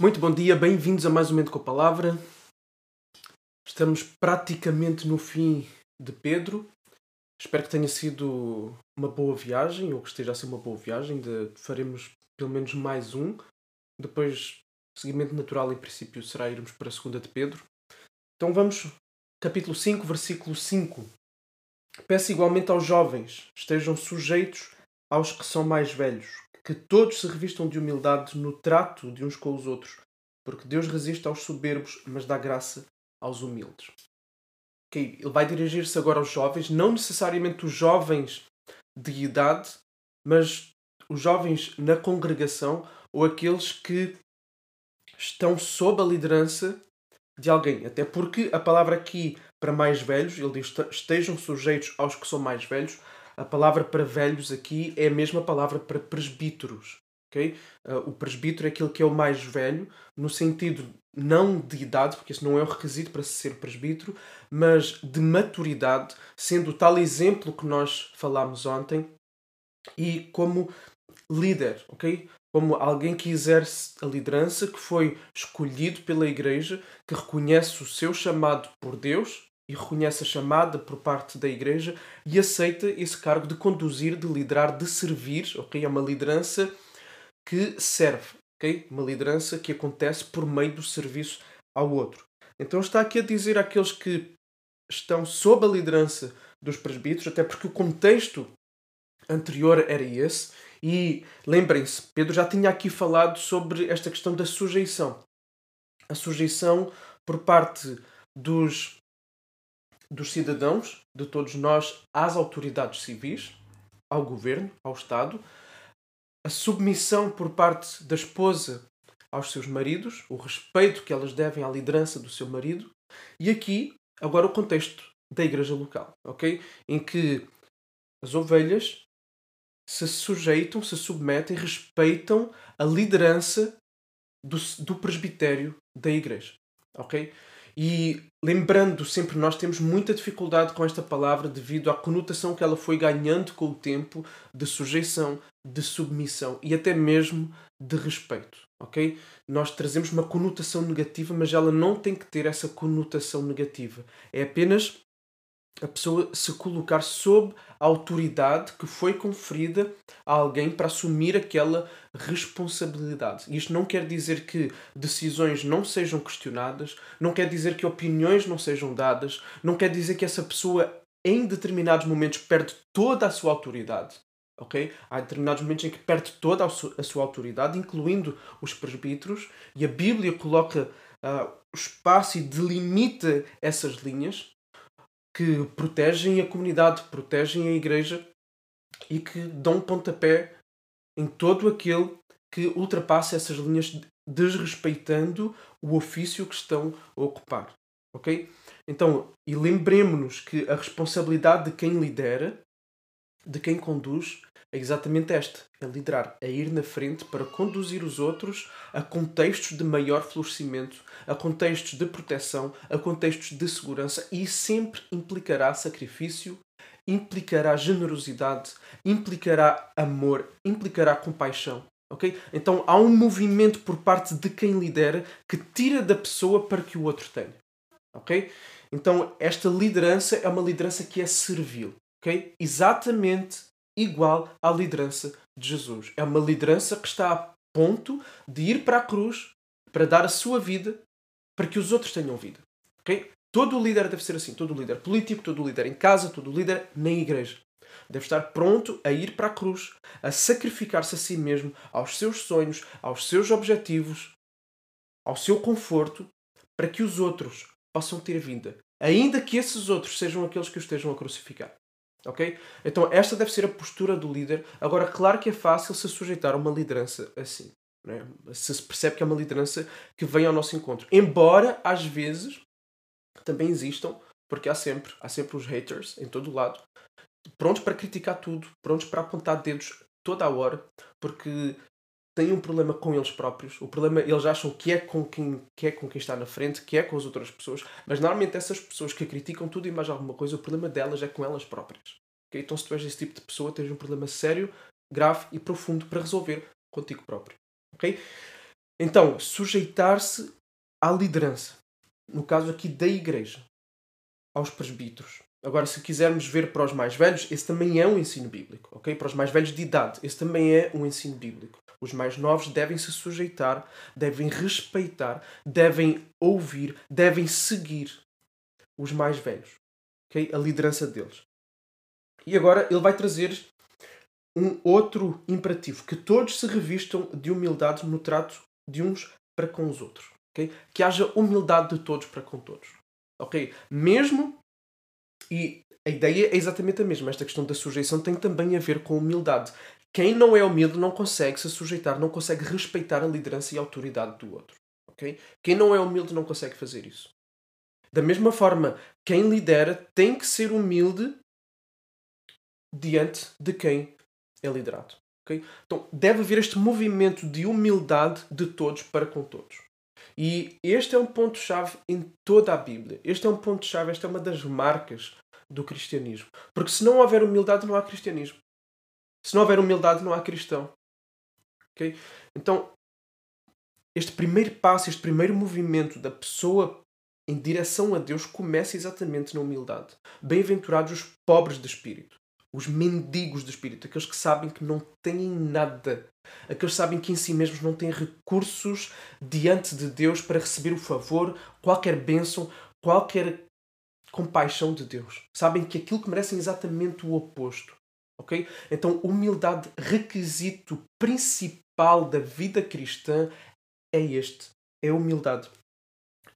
Muito bom dia, bem-vindos a mais um Momento com a Palavra. Estamos praticamente no fim de Pedro. Espero que tenha sido uma boa viagem, ou que esteja a ser uma boa viagem. De, faremos pelo menos mais um. Depois, seguimento natural, em princípio, será irmos para a segunda de Pedro. Então vamos, capítulo 5, versículo 5. Peço igualmente aos jovens, estejam sujeitos aos que são mais velhos, que todos se revistam de humildade no trato de uns com os outros, porque Deus resiste aos soberbos, mas dá graça aos humildes. Okay. Ele vai dirigir-se agora aos jovens, não necessariamente os jovens de idade, mas os jovens na congregação ou aqueles que estão sob a liderança de alguém. Até porque a palavra aqui para mais velhos, ele diz estejam sujeitos aos que são mais velhos, a palavra para velhos aqui é a mesma palavra para presbíteros. Okay? Uh, o presbítero é aquele que é o mais velho, no sentido não de idade, porque isso não é um requisito para ser presbítero, mas de maturidade, sendo o tal exemplo que nós falámos ontem, e como líder, ok? Como alguém que exerce a liderança, que foi escolhido pela igreja, que reconhece o seu chamado por Deus e reconhece a chamada por parte da igreja e aceita esse cargo de conduzir, de liderar, de servir, ok? É uma liderança que serve, ok? Uma liderança que acontece por meio do serviço ao outro. Então está aqui a dizer àqueles que estão sob a liderança dos presbíteros, até porque o contexto anterior era esse, e lembrem-se, Pedro já tinha aqui falado sobre esta questão da sujeição. A sujeição por parte dos dos cidadãos, de todos nós, às autoridades civis, ao governo, ao Estado, a submissão por parte da esposa aos seus maridos, o respeito que elas devem à liderança do seu marido, e aqui, agora, o contexto da igreja local, ok? Em que as ovelhas se sujeitam, se submetem, respeitam a liderança do, do presbitério da igreja, ok? E lembrando sempre, nós temos muita dificuldade com esta palavra devido à conotação que ela foi ganhando com o tempo de sujeição, de submissão e até mesmo de respeito. Ok? Nós trazemos uma conotação negativa, mas ela não tem que ter essa conotação negativa. É apenas a pessoa se colocar sob a autoridade que foi conferida a alguém para assumir aquela responsabilidade. Isto não quer dizer que decisões não sejam questionadas, não quer dizer que opiniões não sejam dadas, não quer dizer que essa pessoa em determinados momentos perde toda a sua autoridade. Okay? Há determinados momentos em que perde toda a sua autoridade, incluindo os presbíteros, e a Bíblia coloca uh, espaço e delimita essas linhas que protegem a comunidade, protegem a igreja e que dão pontapé em todo aquele que ultrapassa essas linhas desrespeitando o ofício que estão a ocupar. Ok? Então, e lembremos-nos que a responsabilidade de quem lidera, de quem conduz, é exatamente esta: é liderar, é ir na frente para conduzir os outros a contextos de maior florescimento, a contextos de proteção, a contextos de segurança e sempre implicará sacrifício, implicará generosidade, implicará amor, implicará compaixão. Okay? Então há um movimento por parte de quem lidera que tira da pessoa para que o outro tenha. Okay? Então esta liderança é uma liderança que é servil. Okay? Exatamente igual à liderança de Jesus. É uma liderança que está a ponto de ir para a cruz para dar a sua vida para que os outros tenham vida. Okay? Todo líder deve ser assim. Todo líder político, todo líder em casa, todo líder na igreja. Deve estar pronto a ir para a cruz, a sacrificar-se a si mesmo, aos seus sonhos, aos seus objetivos, ao seu conforto, para que os outros possam ter vida. Ainda que esses outros sejam aqueles que o estejam a crucificar. Ok? Então esta deve ser a postura do líder. Agora, claro que é fácil se sujeitar a uma liderança assim. Né? Se se percebe que é uma liderança que vem ao nosso encontro. Embora, às vezes, também existam, porque há sempre, há sempre os haters em todo o lado, prontos para criticar tudo, prontos para apontar dedos toda a hora, porque têm um problema com eles próprios. O problema, eles acham que é com quem, que é com quem está na frente, que é com as outras pessoas, mas normalmente essas pessoas que criticam tudo e mais alguma coisa, o problema delas é com elas próprias. Okay? Então, se tu és esse tipo de pessoa, tens um problema sério, grave e profundo para resolver contigo próprio. Okay? Então, sujeitar-se à liderança. No caso aqui da igreja. Aos presbíteros. Agora, se quisermos ver para os mais velhos, esse também é um ensino bíblico, ok? Para os mais velhos de idade, esse também é um ensino bíblico. Os mais novos devem se sujeitar, devem respeitar, devem ouvir, devem seguir os mais velhos, ok? A liderança deles. E agora ele vai trazer um outro imperativo: que todos se revistam de humildade no trato de uns para com os outros, ok? Que haja humildade de todos para com todos, ok? Mesmo e a ideia é exatamente a mesma. Esta questão da sujeição tem também a ver com humildade. Quem não é humilde não consegue se sujeitar, não consegue respeitar a liderança e a autoridade do outro. Okay? Quem não é humilde não consegue fazer isso. Da mesma forma, quem lidera tem que ser humilde diante de quem é liderado. Okay? Então, deve haver este movimento de humildade de todos para com todos. E este é um ponto-chave em toda a Bíblia. Este é um ponto-chave, esta é uma das marcas do cristianismo. Porque se não houver humildade, não há cristianismo. Se não houver humildade, não há cristão. Okay? Então, este primeiro passo, este primeiro movimento da pessoa em direção a Deus começa exatamente na humildade. Bem-aventurados os pobres de espírito, os mendigos de espírito, aqueles que sabem que não têm nada, aqueles que sabem que em si mesmos não têm recursos diante de Deus para receber o favor, qualquer bênção, qualquer compaixão de Deus. Sabem que aquilo que merecem é exatamente o oposto. Ok? Então, humildade, requisito principal da vida cristã é este: é a humildade.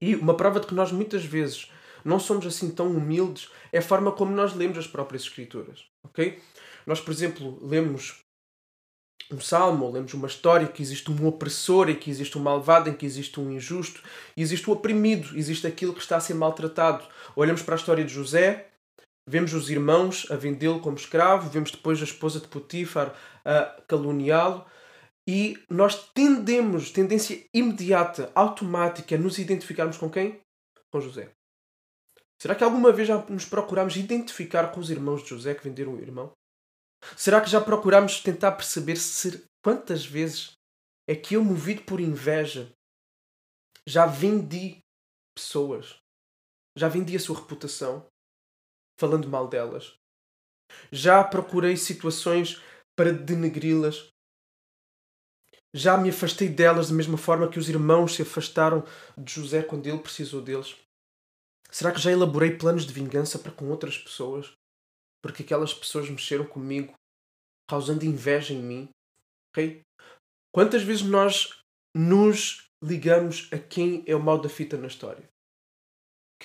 E uma prova de que nós muitas vezes não somos assim tão humildes é a forma como nós lemos as próprias Escrituras. Ok? Nós, por exemplo, lemos um salmo, ou lemos uma história que existe um opressor, e que existe um malvado, em que existe um injusto, e existe o oprimido, existe aquilo que está a ser maltratado. Olhamos para a história de José, vemos os irmãos a vendê-lo como escravo, vemos depois a esposa de Potifar a caluniá-lo, e nós tendemos, tendência imediata, automática, a nos identificarmos com quem? Com José. Será que alguma vez já nos procuramos identificar com os irmãos de José que venderam o irmão? Será que já procuramos tentar perceber se quantas vezes é que eu, movido por inveja, já vendi pessoas, já vendi a sua reputação, falando mal delas? Já procurei situações para denegri-las? Já me afastei delas da mesma forma que os irmãos se afastaram de José quando ele precisou deles? Será que já elaborei planos de vingança para com outras pessoas? Porque aquelas pessoas mexeram comigo, causando inveja em mim. Ok? Quantas vezes nós nos ligamos a quem é o mal da fita na história?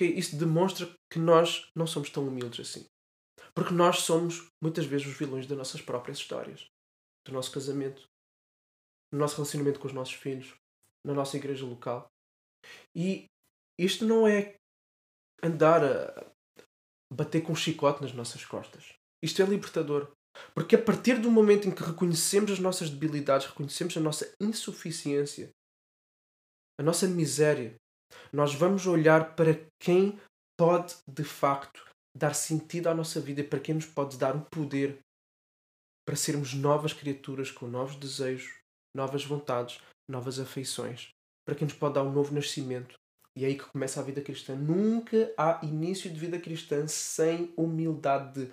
Isso demonstra que nós não somos tão humildes assim. Porque nós somos, muitas vezes, os vilões das nossas próprias histórias. Do nosso casamento, no nosso relacionamento com os nossos filhos, na nossa igreja local. E isto não é andar a, bater com um chicote nas nossas costas. Isto é libertador. Porque a partir do momento em que reconhecemos as nossas debilidades, reconhecemos a nossa insuficiência, a nossa miséria, nós vamos olhar para quem pode de facto dar sentido à nossa vida e para quem nos pode dar o poder para sermos novas criaturas com novos desejos, novas vontades, novas afeições, para quem nos pode dar um novo nascimento, e é aí que começa a vida cristã. Nunca há início de vida cristã sem humildade.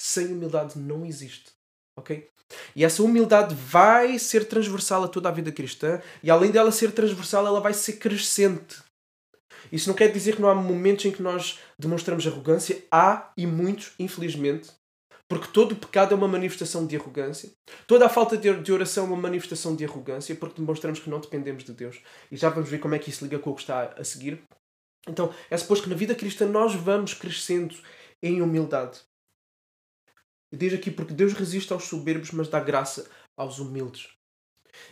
Sem humildade não existe. Ok? E essa humildade vai ser transversal a toda a vida cristã, e além dela ser transversal, ela vai ser crescente. Isso não quer dizer que não há momentos em que nós demonstramos arrogância. Há, e muitos, infelizmente, porque todo pecado é uma manifestação de arrogância. Toda a falta de oração é uma manifestação de arrogância, porque demonstramos que não dependemos de Deus. E já vamos ver como é que isso liga com o que está a seguir. Então, é suposto que na vida cristã nós vamos crescendo em humildade. Diz aqui porque Deus resiste aos soberbos, mas dá graça aos humildes.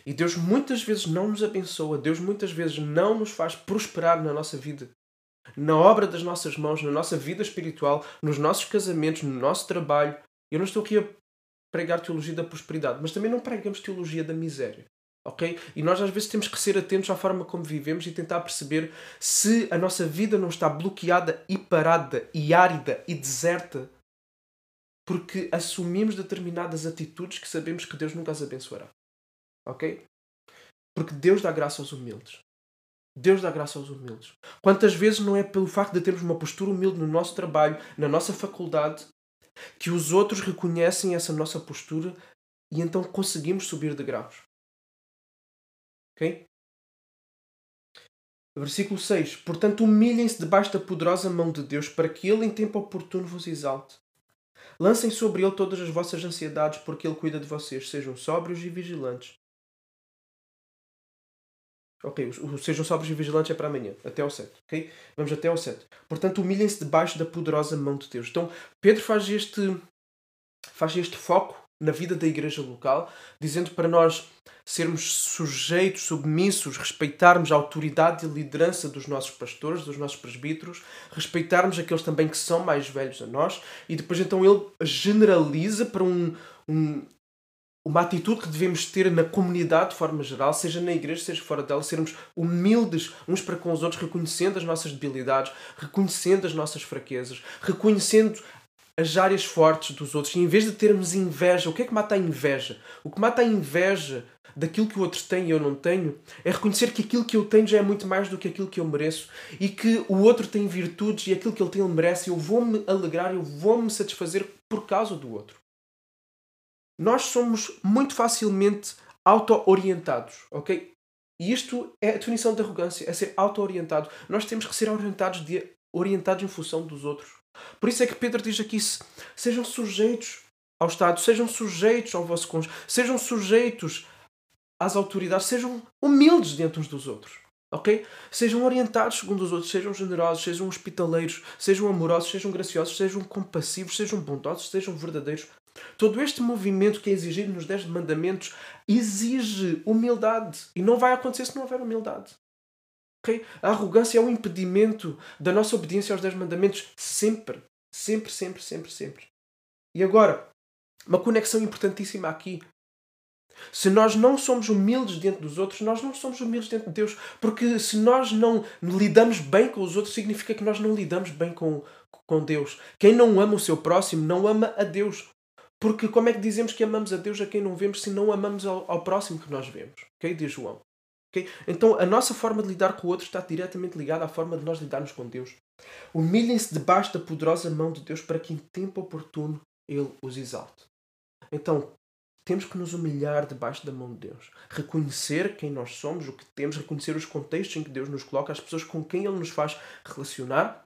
E Deus muitas vezes não nos abençoa, Deus muitas vezes não nos faz prosperar na nossa vida na obra das nossas mãos, na nossa vida espiritual, nos nossos casamentos, no nosso trabalho, eu não estou aqui a pregar teologia da prosperidade, mas também não pregamos teologia da miséria. Ok? E nós às vezes temos que ser atentos à forma como vivemos e tentar perceber se a nossa vida não está bloqueada e parada e árida e deserta porque assumimos determinadas atitudes que sabemos que Deus nunca as abençoará. Ok? Porque Deus dá graça aos humildes. Deus dá graça aos humildes. Quantas vezes não é pelo facto de termos uma postura humilde no nosso trabalho, na nossa faculdade, que os outros reconhecem essa nossa postura e então conseguimos subir de graus. Ok? Versículo 6: Portanto, humilhem-se debaixo da poderosa mão de Deus, para que Ele, em tempo oportuno, vos exalte. Lancem sobre Ele todas as vossas ansiedades, porque Ele cuida de vocês. Sejam sóbrios e vigilantes. Ok, sejam sóbrios e vigilantes é para amanhã, até ao 7. Ok? Vamos até ao 7. Portanto, humilhem-se debaixo da poderosa mão de Deus. Então, Pedro faz este, faz este foco na vida da igreja local, dizendo para nós sermos sujeitos, submissos, respeitarmos a autoridade e liderança dos nossos pastores, dos nossos presbíteros, respeitarmos aqueles também que são mais velhos a nós, e depois então ele generaliza para um, um uma atitude que devemos ter na comunidade de forma geral, seja na igreja, seja fora dela, sermos humildes uns para com os outros, reconhecendo as nossas debilidades, reconhecendo as nossas fraquezas, reconhecendo as áreas fortes dos outros. E em vez de termos inveja, o que é que mata a inveja? O que mata a inveja daquilo que o outro tem e eu não tenho é reconhecer que aquilo que eu tenho já é muito mais do que aquilo que eu mereço e que o outro tem virtudes e aquilo que ele tem ele merece. Eu vou-me alegrar, eu vou-me satisfazer por causa do outro. Nós somos muito facilmente auto-orientados, ok? E isto é a definição de arrogância, é ser auto-orientado. Nós temos que ser orientados, de, orientados em função dos outros. Por isso é que Pedro diz aqui: sejam sujeitos ao Estado, sejam sujeitos ao vosso cônjuge, sejam sujeitos às autoridades, sejam humildes diante uns dos outros. Ok? Sejam orientados segundo os outros, sejam generosos, sejam hospitaleiros, sejam amorosos, sejam graciosos, sejam compassivos, sejam bondosos, sejam verdadeiros. Todo este movimento que é exigido nos Dez Mandamentos exige humildade. E não vai acontecer se não houver humildade. Okay? A arrogância é um impedimento da nossa obediência aos Dez Mandamentos sempre. Sempre, sempre, sempre, sempre. E agora, uma conexão importantíssima aqui. Se nós não somos humildes diante dos outros, nós não somos humildes diante de Deus. Porque se nós não lidamos bem com os outros, significa que nós não lidamos bem com, com Deus. Quem não ama o seu próximo não ama a Deus. Porque como é que dizemos que amamos a Deus a quem não vemos se não amamos ao, ao próximo que nós vemos? Okay? Diz João. Okay? Então a nossa forma de lidar com o outro está diretamente ligada à forma de nós lidarmos com Deus. Humilhem-se debaixo da poderosa mão de Deus para que em tempo oportuno Ele os exalte. Então, temos que nos humilhar debaixo da mão de Deus. Reconhecer quem nós somos, o que temos, reconhecer os contextos em que Deus nos coloca, as pessoas com quem Ele nos faz relacionar,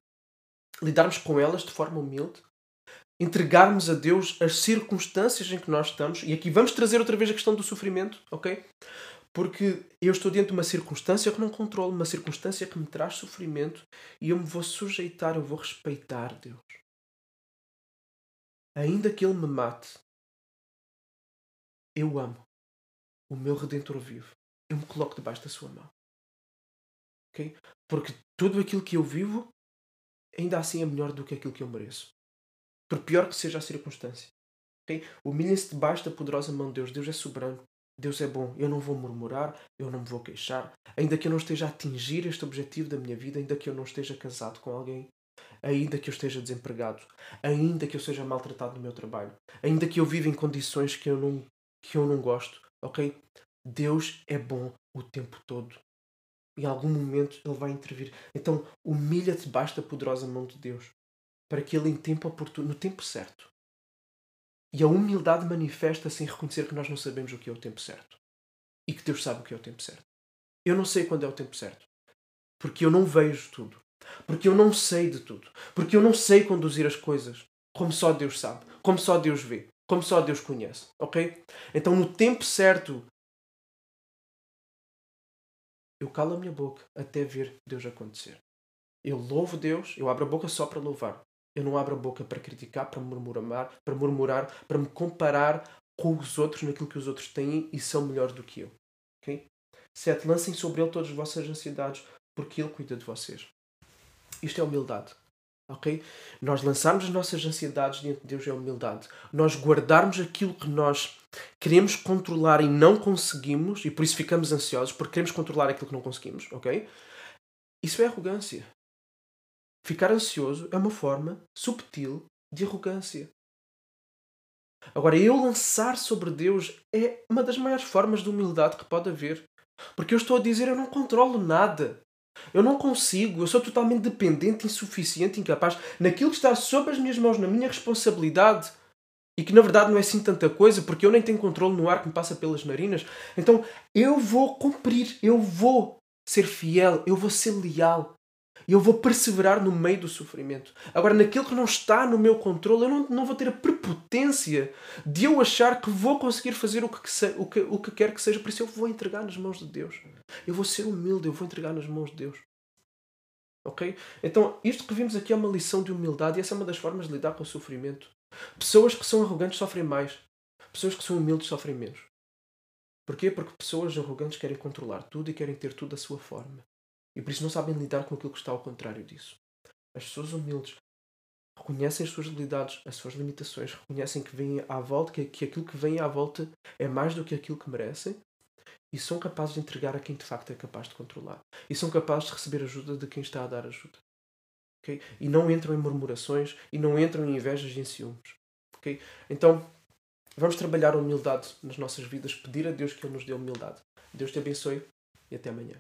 lidarmos com elas de forma humilde entregarmos a Deus as circunstâncias em que nós estamos, e aqui vamos trazer outra vez a questão do sofrimento, ok? Porque eu estou diante de uma circunstância que não controlo, uma circunstância que me traz sofrimento, e eu me vou sujeitar, eu vou respeitar Deus. Ainda que Ele me mate, eu amo o meu Redentor vivo. Eu me coloco debaixo da Sua mão. ok? Porque tudo aquilo que eu vivo, ainda assim é melhor do que aquilo que eu mereço. Por pior que seja a circunstância. Okay? Humilhem-se debaixo da poderosa mão de Deus. Deus é soberano. Deus é bom. Eu não vou murmurar, eu não me vou queixar. Ainda que eu não esteja a atingir este objetivo da minha vida, ainda que eu não esteja casado com alguém, ainda que eu esteja desempregado, ainda que eu seja maltratado no meu trabalho, ainda que eu viva em condições que eu não, que eu não gosto, ok? Deus é bom o tempo todo. Em algum momento Ele vai intervir. Então, humilha-te debaixo da poderosa mão de Deus para que Ele, em tempo oportuno, no tempo certo. E a humildade manifesta-se em reconhecer que nós não sabemos o que é o tempo certo. E que Deus sabe o que é o tempo certo. Eu não sei quando é o tempo certo. Porque eu não vejo tudo. Porque eu não sei de tudo. Porque eu não sei conduzir as coisas como só Deus sabe. Como só Deus vê. Como só Deus conhece. Ok? Então, no tempo certo, eu calo a minha boca até ver Deus acontecer. Eu louvo Deus, eu abro a boca só para louvar. Eu não abro a boca para criticar, para murmurar, para murmurar, para me comparar com os outros naquilo que os outros têm e são melhores do que eu. Okay? Sete, lancem sobre ele todas as vossas ansiedades, porque ele cuida de vocês. Isto é humildade. Ok? Nós lançarmos as nossas ansiedades diante de Deus é humildade. Nós guardarmos aquilo que nós queremos controlar e não conseguimos, e por isso ficamos ansiosos, porque queremos controlar aquilo que não conseguimos, ok? Isso é arrogância. Ficar ansioso é uma forma subtil de arrogância. Agora, eu lançar sobre Deus é uma das maiores formas de humildade que pode haver. Porque eu estou a dizer eu não controlo nada. Eu não consigo, eu sou totalmente dependente, insuficiente, incapaz naquilo que está sob as minhas mãos, na minha responsabilidade. E que na verdade não é assim tanta coisa, porque eu nem tenho controle no ar que me passa pelas narinas. Então eu vou cumprir, eu vou ser fiel, eu vou ser leal. E eu vou perseverar no meio do sofrimento. Agora, naquilo que não está no meu controle, eu não, não vou ter a prepotência de eu achar que vou conseguir fazer o que, o, que, o que quer que seja. Por isso, eu vou entregar nas mãos de Deus. Eu vou ser humilde, eu vou entregar nas mãos de Deus. Ok? Então, isto que vimos aqui é uma lição de humildade e essa é uma das formas de lidar com o sofrimento. Pessoas que são arrogantes sofrem mais. Pessoas que são humildes sofrem menos. Porquê? Porque pessoas arrogantes querem controlar tudo e querem ter tudo da sua forma. E por isso não sabem lidar com aquilo que está ao contrário disso. As pessoas humildes reconhecem as suas debilidades, as suas limitações, reconhecem que vem à volta, que, que aquilo que vem à volta é mais do que aquilo que merecem e são capazes de entregar a quem de facto é capaz de controlar. E são capazes de receber ajuda de quem está a dar ajuda. Okay? E não entram em murmurações e não entram em invejas e em ciúmes. Okay? Então, vamos trabalhar a humildade nas nossas vidas, pedir a Deus que Ele nos dê humildade. Deus te abençoe e até amanhã.